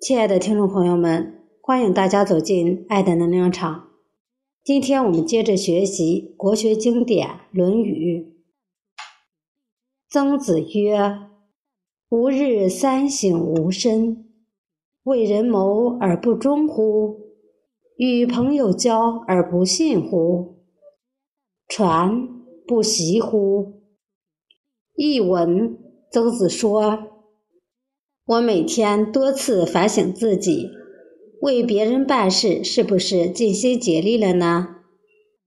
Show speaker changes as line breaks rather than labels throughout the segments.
亲爱的听众朋友们，欢迎大家走进爱的能量场。今天我们接着学习国学经典《论语》。曾子曰：“吾日三省吾身，为人谋而不忠乎？与朋友交而不信乎？传不习乎？”译文：曾子说。我每天多次反省自己，为别人办事是不是尽心竭力了呢？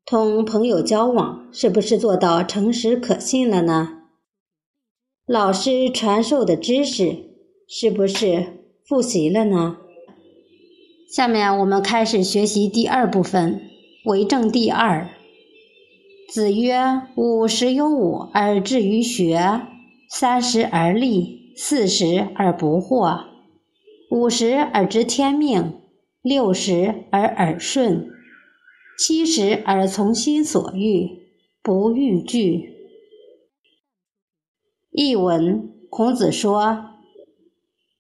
同朋友交往是不是做到诚实可信了呢？老师传授的知识是不是复习了呢？下面我们开始学习第二部分，为政第二。子曰：“五十有五而志于学，三十而立。”四十而不惑，五十而知天命，六十而耳顺，七十而从心所欲，不逾矩。译文：孔子说：“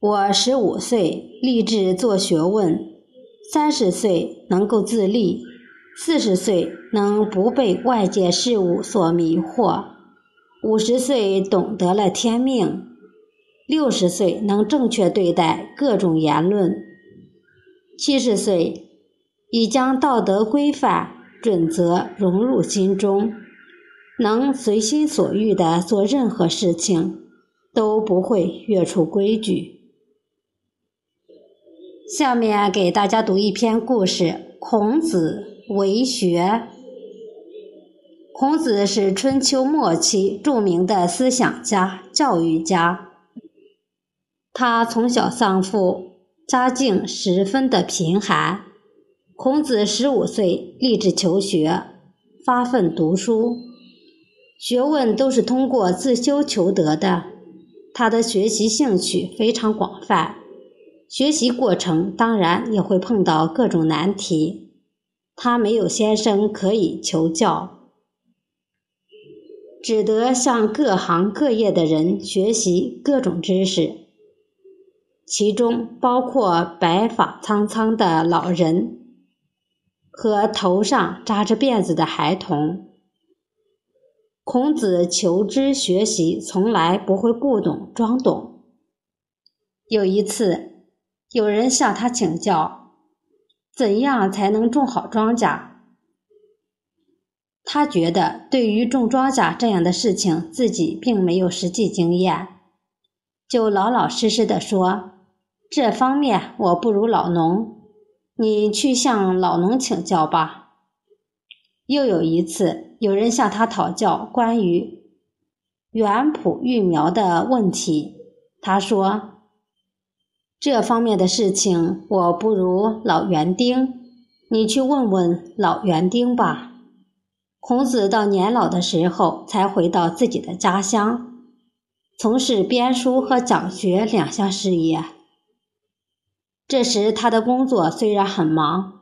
我十五岁立志做学问，三十岁能够自立，四十岁能不被外界事物所迷惑，五十岁懂得了天命。”六十岁能正确对待各种言论，七十岁已将道德规范准则融入心中，能随心所欲地做任何事情，都不会越出规矩。下面给大家读一篇故事：孔子为学。孔子是春秋末期著名的思想家、教育家。他从小丧父，家境十分的贫寒。孔子十五岁立志求学，发奋读书，学问都是通过自修求得的。他的学习兴趣非常广泛，学习过程当然也会碰到各种难题。他没有先生可以求教，只得向各行各业的人学习各种知识。其中包括白发苍苍的老人和头上扎着辫子的孩童。孔子求知学习，从来不会不懂装懂。有一次，有人向他请教，怎样才能种好庄稼？他觉得对于种庄稼这样的事情，自己并没有实际经验，就老老实实的说。这方面我不如老农，你去向老农请教吧。又有一次，有人向他讨教关于园圃育苗的问题，他说：“这方面的事情我不如老园丁，你去问问老园丁吧。”孔子到年老的时候才回到自己的家乡，从事编书和讲学两项事业。这时，他的工作虽然很忙，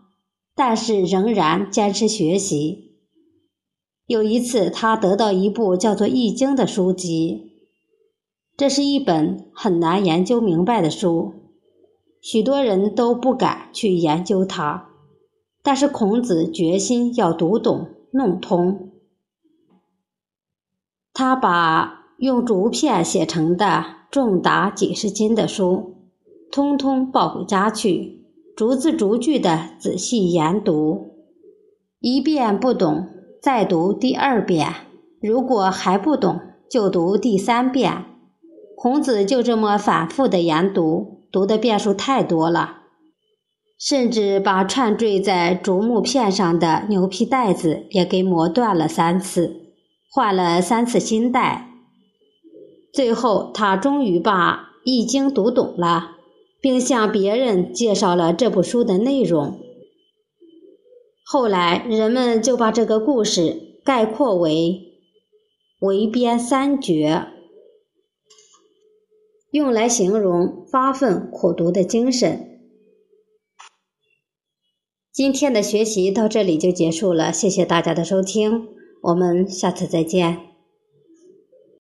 但是仍然坚持学习。有一次，他得到一部叫做《易经》的书籍，这是一本很难研究明白的书，许多人都不敢去研究它。但是孔子决心要读懂、弄通。他把用竹片写成的重达几十斤的书。通通抱回家去，逐字逐句的仔细研读，一遍不懂再读第二遍，如果还不懂就读第三遍。孔子就这么反复的研读，读的遍数太多了，甚至把串缀在竹木片上的牛皮带子也给磨断了三次，换了三次新带。最后，他终于把《易经》读懂了。并向别人介绍了这部书的内容。后来，人们就把这个故事概括为“围边三绝”，用来形容发奋苦读的精神。今天的学习到这里就结束了，谢谢大家的收听，我们下次再见。